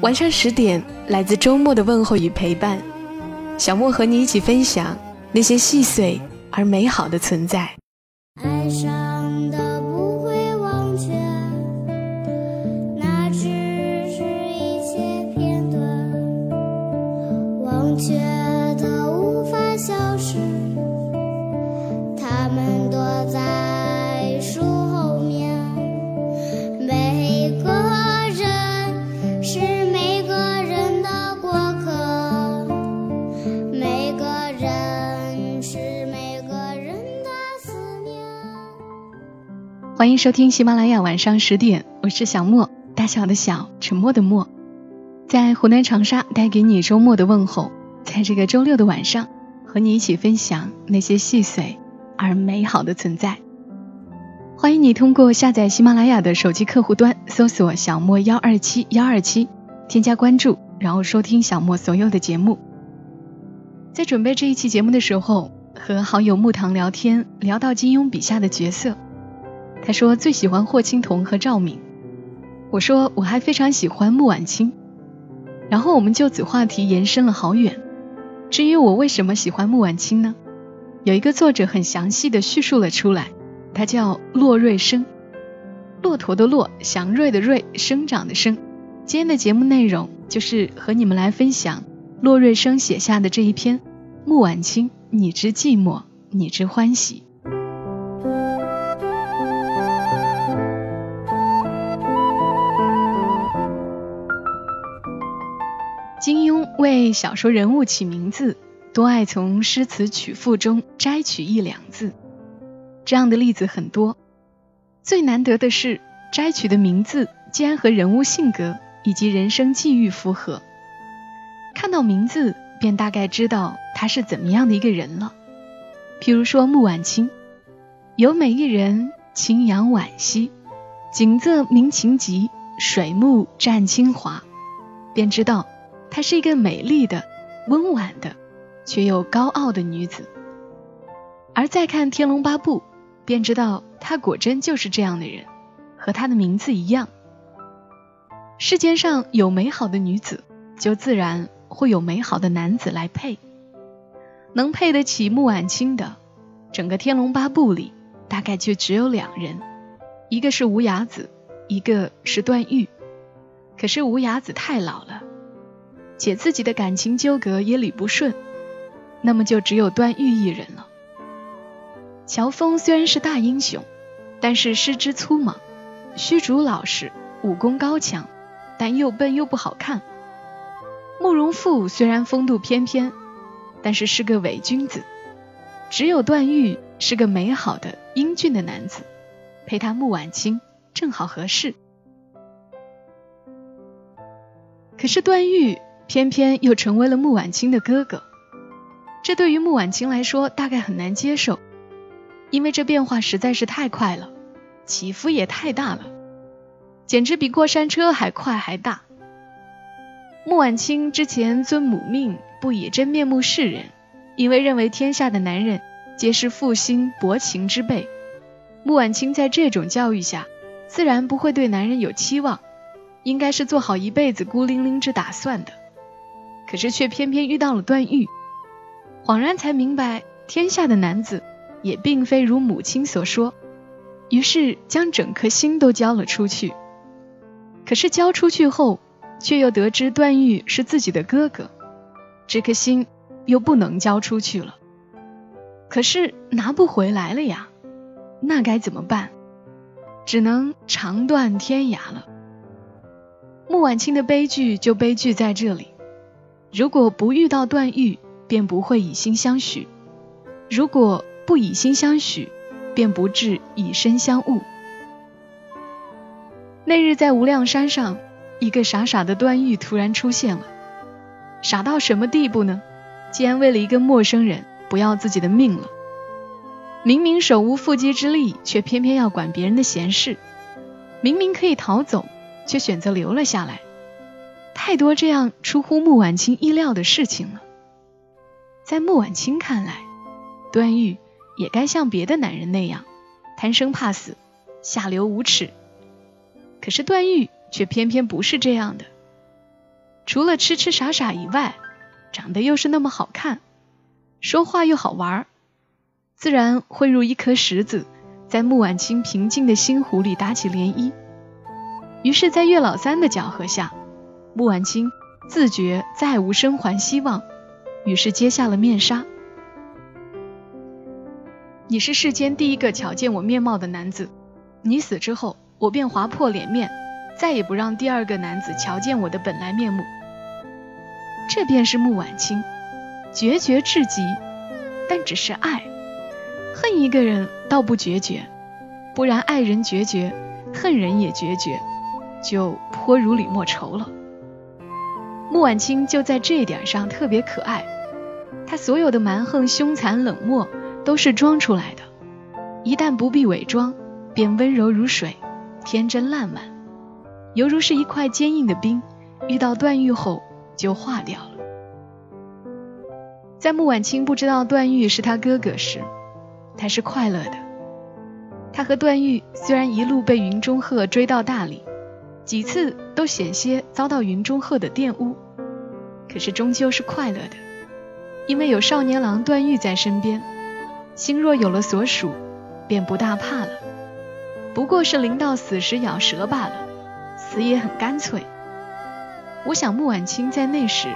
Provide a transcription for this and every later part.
晚上十点，来自周末的问候与陪伴，小莫和你一起分享那些细碎而美好的存在。欢迎收听喜马拉雅晚上十点，我是小莫，大小的小，沉默的默，在湖南长沙带给你周末的问候，在这个周六的晚上，和你一起分享那些细碎而美好的存在。欢迎你通过下载喜马拉雅的手机客户端，搜索小莫幺二七幺二七，添加关注，然后收听小莫所有的节目。在准备这一期节目的时候，和好友木糖聊天，聊到金庸笔下的角色。他说最喜欢霍青桐和赵敏，我说我还非常喜欢穆婉清，然后我们就此话题延伸了好远。至于我为什么喜欢穆婉清呢？有一个作者很详细的叙述了出来，他叫骆瑞生，骆驼的骆，祥瑞的瑞，生长的生。今天的节目内容就是和你们来分享骆瑞生写下的这一篇《穆婉清，你之寂寞，你之欢喜》。为小说人物起名字，多爱从诗词曲赋中摘取一两字，这样的例子很多。最难得的是，摘取的名字竟然和人物性格以及人生际遇符合，看到名字便大概知道他是怎么样的一个人了。譬如说穆婉清，有美一人，清扬婉兮，景色明情极，水木湛清华，便知道。她是一个美丽的、温婉的，却又高傲的女子。而再看《天龙八部》，便知道她果真就是这样的人，和她的名字一样。世间上有美好的女子，就自然会有美好的男子来配。能配得起穆婉清的，整个《天龙八部》里大概就只有两人，一个是无崖子，一个是段誉。可是无崖子太老了。且自己的感情纠葛也理不顺，那么就只有段誉一人了。乔峰虽然是大英雄，但是师之粗莽；虚竹老实，武功高强，但又笨又不好看。慕容复虽然风度翩翩，但是是个伪君子。只有段誉是个美好的英俊的男子，配他穆婉清正好合适。可是段誉。偏偏又成为了穆婉清的哥哥，这对于穆婉清来说大概很难接受，因为这变化实在是太快了，起伏也太大了，简直比过山车还快还大。穆婉清之前遵母命，不以真面目示人，因为认为天下的男人皆是负心薄情之辈，穆婉清在这种教育下，自然不会对男人有期望，应该是做好一辈子孤零零之打算的。可是却偏偏遇到了段誉，恍然才明白天下的男子也并非如母亲所说，于是将整颗心都交了出去。可是交出去后，却又得知段誉是自己的哥哥，这颗心又不能交出去了。可是拿不回来了呀，那该怎么办？只能长断天涯了。穆婉清的悲剧就悲剧在这里。如果不遇到段誉，便不会以心相许；如果不以心相许，便不至以身相误。那日在无量山上，一个傻傻的段誉突然出现了。傻到什么地步呢？竟然为了一个陌生人不要自己的命了。明明手无缚鸡之力，却偏偏要管别人的闲事；明明可以逃走，却选择留了下来。太多这样出乎穆婉清意料的事情了。在穆婉清看来，段誉也该像别的男人那样贪生怕死、下流无耻。可是段誉却偏偏不是这样的。除了痴痴傻傻以外，长得又是那么好看，说话又好玩，自然会如一颗石子，在穆婉清平静的心湖里打起涟漪。于是，在月老三的搅和下，穆婉清自觉再无生还希望，于是揭下了面纱。你是世间第一个瞧见我面貌的男子，你死之后，我便划破脸面，再也不让第二个男子瞧见我的本来面目。这便是穆婉清，决绝至极，但只是爱。恨一个人倒不决绝，不然爱人决绝，恨人也决绝，就颇如李莫愁了。穆婉清就在这一点上特别可爱，她所有的蛮横、凶残、冷漠都是装出来的，一旦不必伪装，便温柔如水，天真烂漫，犹如是一块坚硬的冰，遇到段誉后。就化掉了。在穆婉清不知道段誉是他哥哥时，他是快乐的。他和段誉虽然一路被云中鹤追到大理，几次都险些遭到云中鹤的玷污，可是终究是快乐的，因为有少年郎段誉在身边，心若有了所属，便不大怕了。不过是临到死时咬舌罢了，死也很干脆。我想穆婉清在那时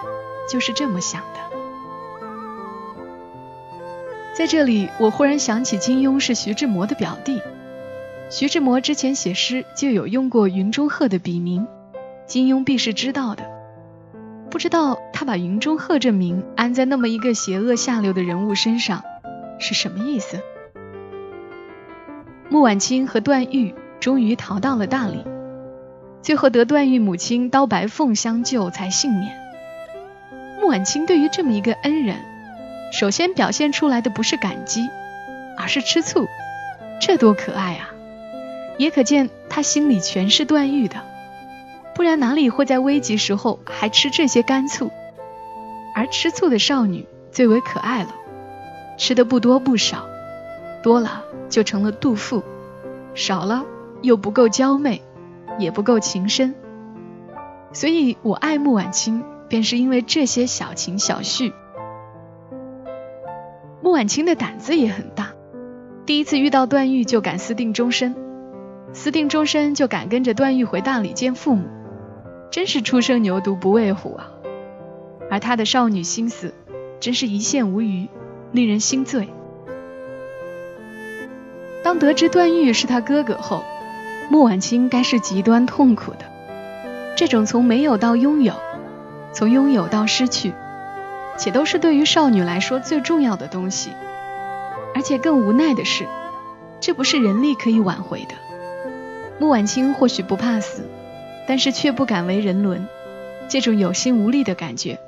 就是这么想的。在这里，我忽然想起金庸是徐志摩的表弟，徐志摩之前写诗就有用过云中鹤的笔名，金庸必是知道的。不知道他把云中鹤这名安在那么一个邪恶下流的人物身上是什么意思？穆婉清和段誉终于逃到了大理。最后得段誉母亲刀白凤相救才幸免。穆婉清对于这么一个恩人，首先表现出来的不是感激，而是吃醋，这多可爱啊！也可见他心里全是段誉的，不然哪里会在危急时候还吃这些干醋？而吃醋的少女最为可爱了，吃的不多不少，多了就成了妒妇，少了又不够娇媚。也不够情深，所以我爱慕婉清，便是因为这些小情小绪。穆婉清的胆子也很大，第一次遇到段誉就敢私定终身，私定终身就敢跟着段誉回大理见父母，真是初生牛犊不畏虎啊！而他的少女心思，真是一线无余，令人心醉。当得知段誉是他哥哥后，穆婉清该是极端痛苦的，这种从没有到拥有，从拥有到失去，且都是对于少女来说最重要的东西。而且更无奈的是，这不是人力可以挽回的。穆婉清或许不怕死，但是却不敢为人伦，这种有心无力的感觉，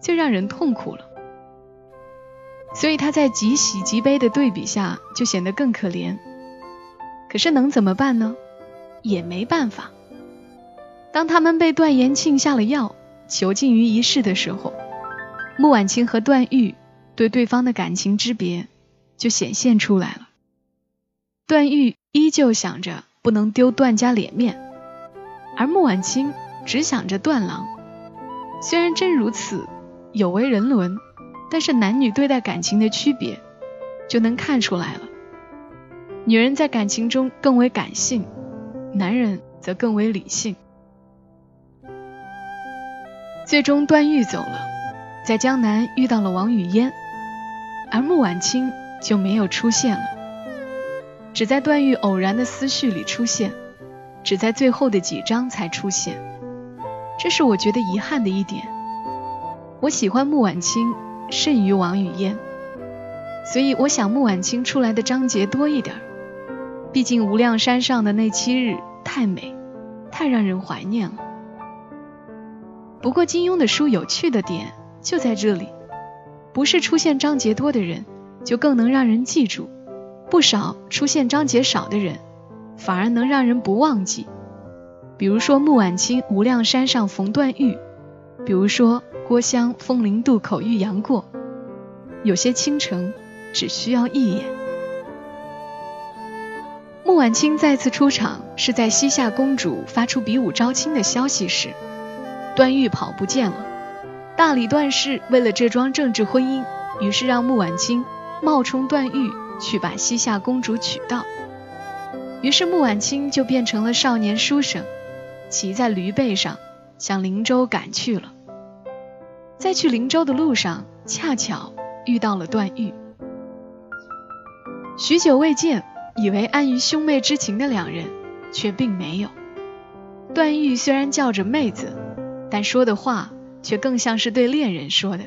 最让人痛苦了。所以他在极喜极悲的对比下，就显得更可怜。可是能怎么办呢？也没办法。当他们被段延庆下了药，囚禁于一室的时候，穆婉清和段誉对对方的感情之别就显现出来了。段誉依旧想着不能丢段家脸面，而穆婉清只想着段郎。虽然真如此，有违人伦，但是男女对待感情的区别就能看出来了。女人在感情中更为感性。男人则更为理性。最终，段誉走了，在江南遇到了王语嫣，而穆婉清就没有出现了，只在段誉偶然的思绪里出现，只在最后的几章才出现，这是我觉得遗憾的一点。我喜欢穆婉清胜于王语嫣，所以我想穆婉清出来的章节多一点。毕竟无量山上的那七日太美，太让人怀念了。不过金庸的书有趣的点就在这里，不是出现章节多的人就更能让人记住，不少出现章节少的人反而能让人不忘记。比如说穆婉清无量山上逢段誉，比如说郭襄枫林渡口遇杨过，有些倾城只需要一眼。穆婉清再次出场是在西夏公主发出比武招亲的消息时，段誉跑不见了。大理段氏为了这桩政治婚姻，于是让穆婉清冒充段誉去把西夏公主娶到。于是穆婉清就变成了少年书生。骑在驴背上向灵州赶去了，在去灵州的路上，恰巧遇到了段誉。许久未见，以为安于兄妹之情的两人，却并没有。段誉虽然叫着妹子，但说的话却更像是对恋人说的。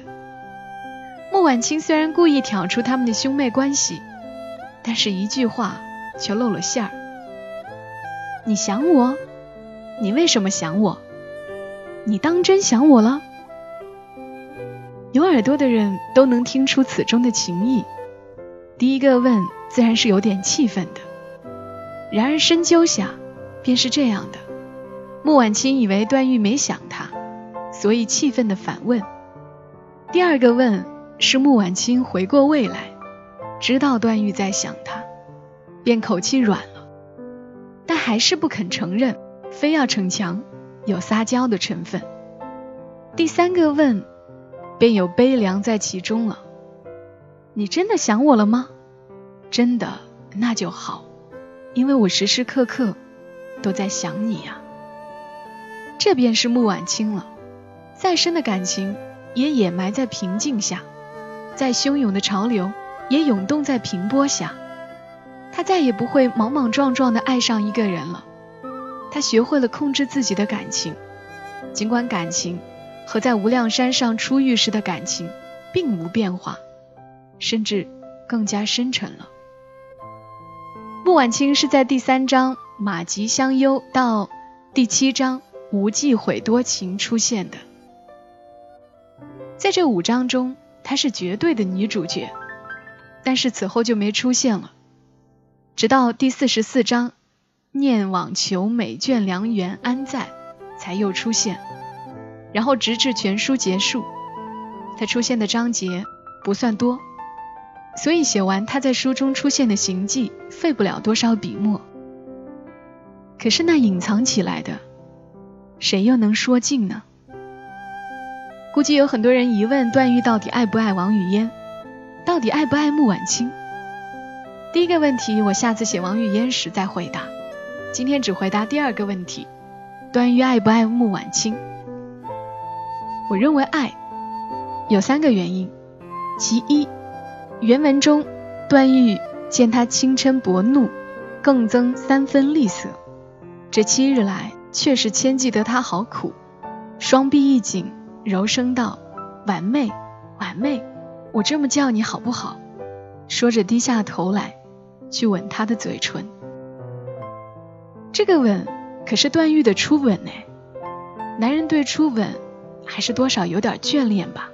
穆婉清虽然故意挑出他们的兄妹关系，但是一句话却露了馅儿：“你想我？”你为什么想我？你当真想我了？有耳朵的人都能听出此中的情意。第一个问自然是有点气愤的，然而深究下，便是这样的：穆婉清以为段誉没想他，所以气愤的反问。第二个问是穆婉清回过味来，知道段誉在想他，便口气软了，但还是不肯承认。非要逞强，有撒娇的成分。第三个问，便有悲凉在其中了。你真的想我了吗？真的，那就好，因为我时时刻刻都在想你呀。这便是穆婉清了。再深的感情也掩埋在平静下，再汹涌的潮流也涌动在平波下。他再也不会莽莽撞撞的爱上一个人了。他学会了控制自己的感情，尽管感情和在无量山上初遇时的感情并无变化，甚至更加深沉了。穆婉清是在第三章马吉相忧到第七章无忌悔多情出现的，在这五章中，她是绝对的女主角，但是此后就没出现了，直到第四十四章。念往求美眷良缘安在，才又出现，然后直至全书结束，他出现的章节不算多，所以写完他在书中出现的行迹，费不了多少笔墨。可是那隐藏起来的，谁又能说尽呢？估计有很多人疑问段誉到底爱不爱王语嫣，到底爱不爱穆婉清？第一个问题，我下次写王语嫣时再回答。今天只回答第二个问题：段誉爱不爱穆婉清？我认为爱有三个原因。其一，原文中段誉见他轻嗔薄怒，更增三分厉色。这七日来确实牵记得他好苦。双臂一紧，柔声道：“婉妹，婉妹，我这么叫你好不好？”说着低下头来，去吻她的嘴唇。这个吻可是段誉的初吻呢，男人对初吻还是多少有点眷恋吧。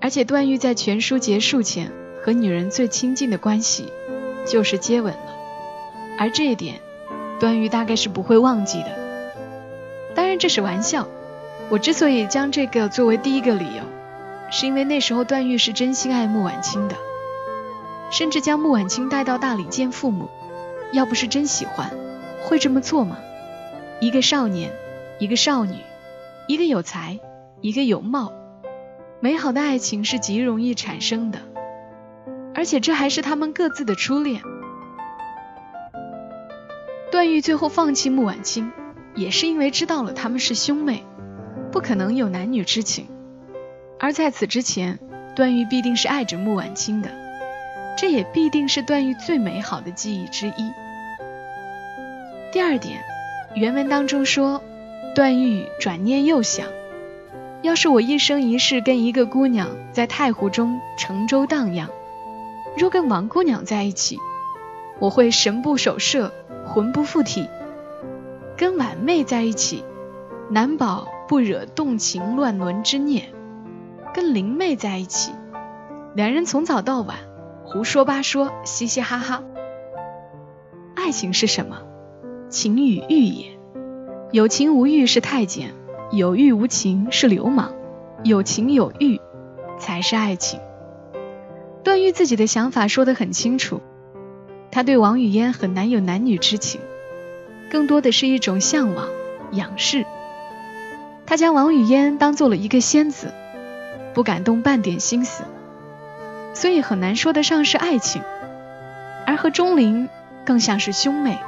而且段誉在全书结束前和女人最亲近的关系就是接吻了，而这一点段誉大概是不会忘记的。当然这是玩笑，我之所以将这个作为第一个理由，是因为那时候段誉是真心爱穆婉清的，甚至将穆婉清带到大理见父母，要不是真喜欢。会这么做吗？一个少年，一个少女，一个有才，一个有貌，美好的爱情是极容易产生的，而且这还是他们各自的初恋。段誉最后放弃穆婉清，也是因为知道了他们是兄妹，不可能有男女之情。而在此之前，段誉必定是爱着穆婉清的，这也必定是段誉最美好的记忆之一。第二点，原文当中说，段誉转念又想，要是我一生一世跟一个姑娘在太湖中乘舟荡漾，若跟王姑娘在一起，我会神不守舍，魂不附体；跟婉妹在一起，难保不惹动情乱伦之孽，跟灵妹在一起，两人从早到晚胡说八说，嘻嘻哈哈。爱情是什么？情与欲也。有情无欲是太监，有欲无情是流氓，有情有欲才是爱情。段誉自己的想法说得很清楚，他对王语嫣很难有男女之情，更多的是一种向往、仰视。他将王语嫣当做了一个仙子，不敢动半点心思，所以很难说得上是爱情。而和钟灵更像是兄妹，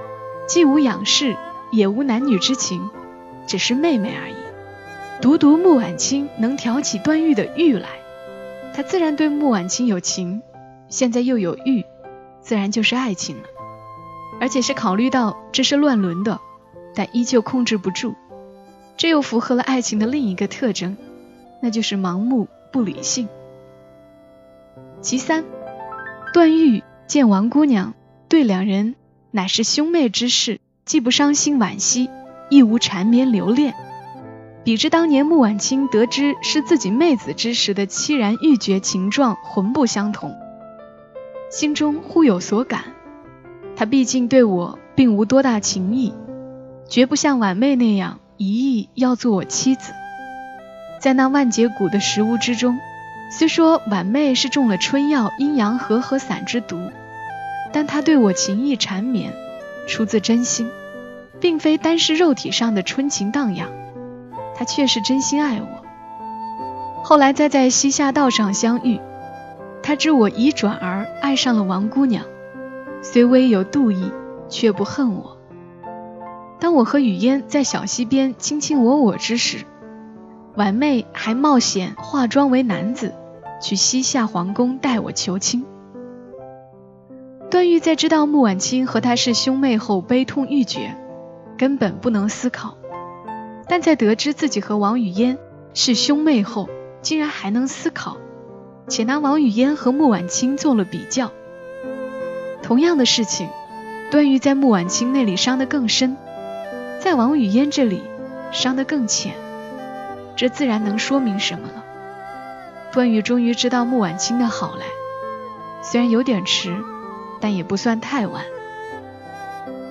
既无仰视，也无男女之情，只是妹妹而已。独独穆婉清能挑起段誉的欲来，他自然对穆婉清有情，现在又有欲，自然就是爱情了。而且是考虑到这是乱伦的，但依旧控制不住。这又符合了爱情的另一个特征，那就是盲目不理性。其三，段誉见王姑娘对两人乃是兄妹之事，既不伤心惋惜，亦无缠绵留恋，比之当年穆婉清得知是自己妹子之时的凄然欲绝情状，浑不相同，心中忽有所感。他毕竟对我并无多大情谊，绝不像婉妹那样。一意要做我妻子，在那万劫谷的食物之中，虽说婉妹是中了春药阴阳和合散之毒，但她对我情意缠绵，出自真心，并非单是肉体上的春情荡漾，她却是真心爱我。后来再在西夏道上相遇，他知我已转而爱上了王姑娘，虽微有妒意，却不恨我。当我和雨烟在小溪边卿卿我我之时，婉妹还冒险化妆为男子，去西夏皇宫代我求亲。段誉在知道穆婉清和他是兄妹后悲痛欲绝，根本不能思考；但在得知自己和王语嫣是兄妹后，竟然还能思考，且拿王语嫣和穆婉清做了比较。同样的事情，段誉在穆婉清那里伤得更深。在王语嫣这里伤得更浅，这自然能说明什么了。段誉终于知道穆婉清的好来，虽然有点迟，但也不算太晚。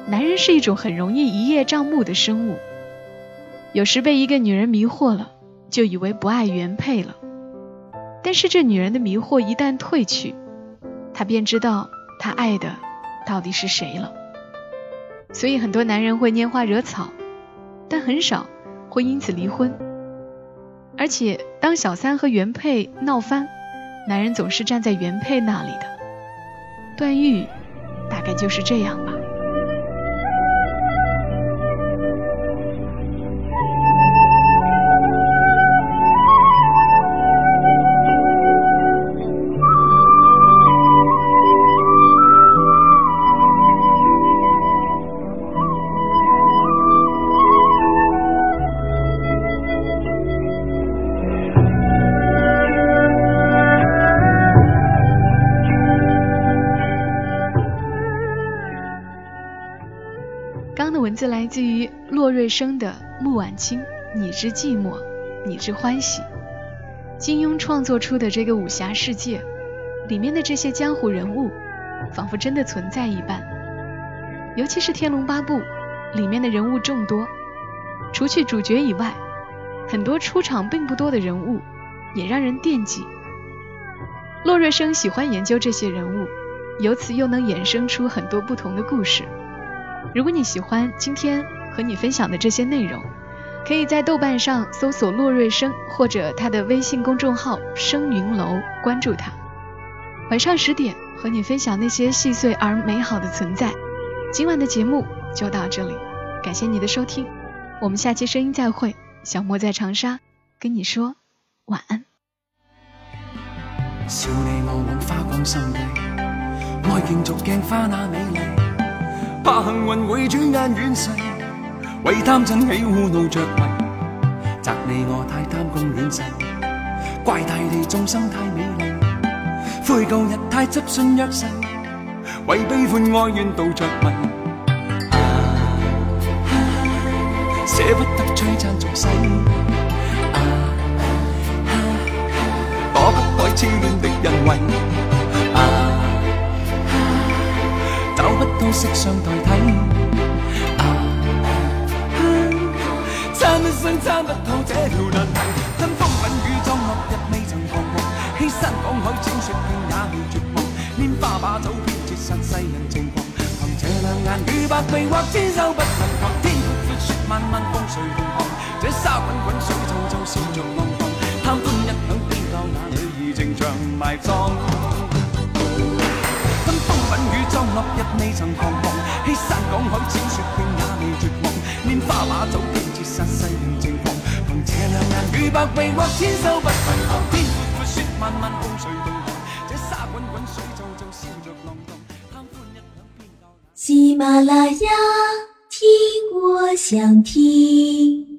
男人是一种很容易一叶障目的生物，有时被一个女人迷惑了，就以为不爱原配了。但是这女人的迷惑一旦褪去，他便知道他爱的到底是谁了。所以很多男人会拈花惹草，但很少会因此离婚。而且当小三和原配闹翻，男人总是站在原配那里的。段誉大概就是这样吧。骆瑞生的《穆婉清》，你之寂寞，你之欢喜。金庸创作出的这个武侠世界，里面的这些江湖人物，仿佛真的存在一般。尤其是《天龙八部》里面的人物众多，除去主角以外，很多出场并不多的人物也让人惦记。骆瑞生喜欢研究这些人物，由此又能衍生出很多不同的故事。如果你喜欢今天和你分享的这些内容，可以在豆瓣上搜索骆瑞生或者他的微信公众号声云楼，关注他。晚上十点和你分享那些细碎而美好的存在。今晚的节目就到这里，感谢你的收听，我们下期声音再会。小莫在长沙跟你说晚安。怕幸运会转眼远逝，为贪嗔喜恶怒着迷，责你我太贪功恋势，怪大地众生太美丽，悔旧日太执信约誓，为悲欢哀怨度着迷。啊，舍不得璀璨俗世。啊，躲不开痴恋的恩惠。啊，找不到色相代替。一生参不透这条难题，吞风吻雨撞落日未曾彷徨，欺山赶海千雪遍也未绝望，拈花把酒偏折煞世人情狂，凭这两眼与百臂或千手不能防，天阔阔雪漫漫风随浪航，这沙滚滚水皱皱笑着浪荡，贪欢一晌偏教那女儿情长埋葬。吞风吻雨撞落日未曾彷徨，欺山赶海千雪遍也未绝望，拈花把酒偏折煞世人情狂，凭这两眼与百臂或千手不能防，天阔阔雪漫漫风随浪航，这沙滚滚水皱皱笑着浪荡，贪欢一晌偏教那。喜马拉雅，听我想听。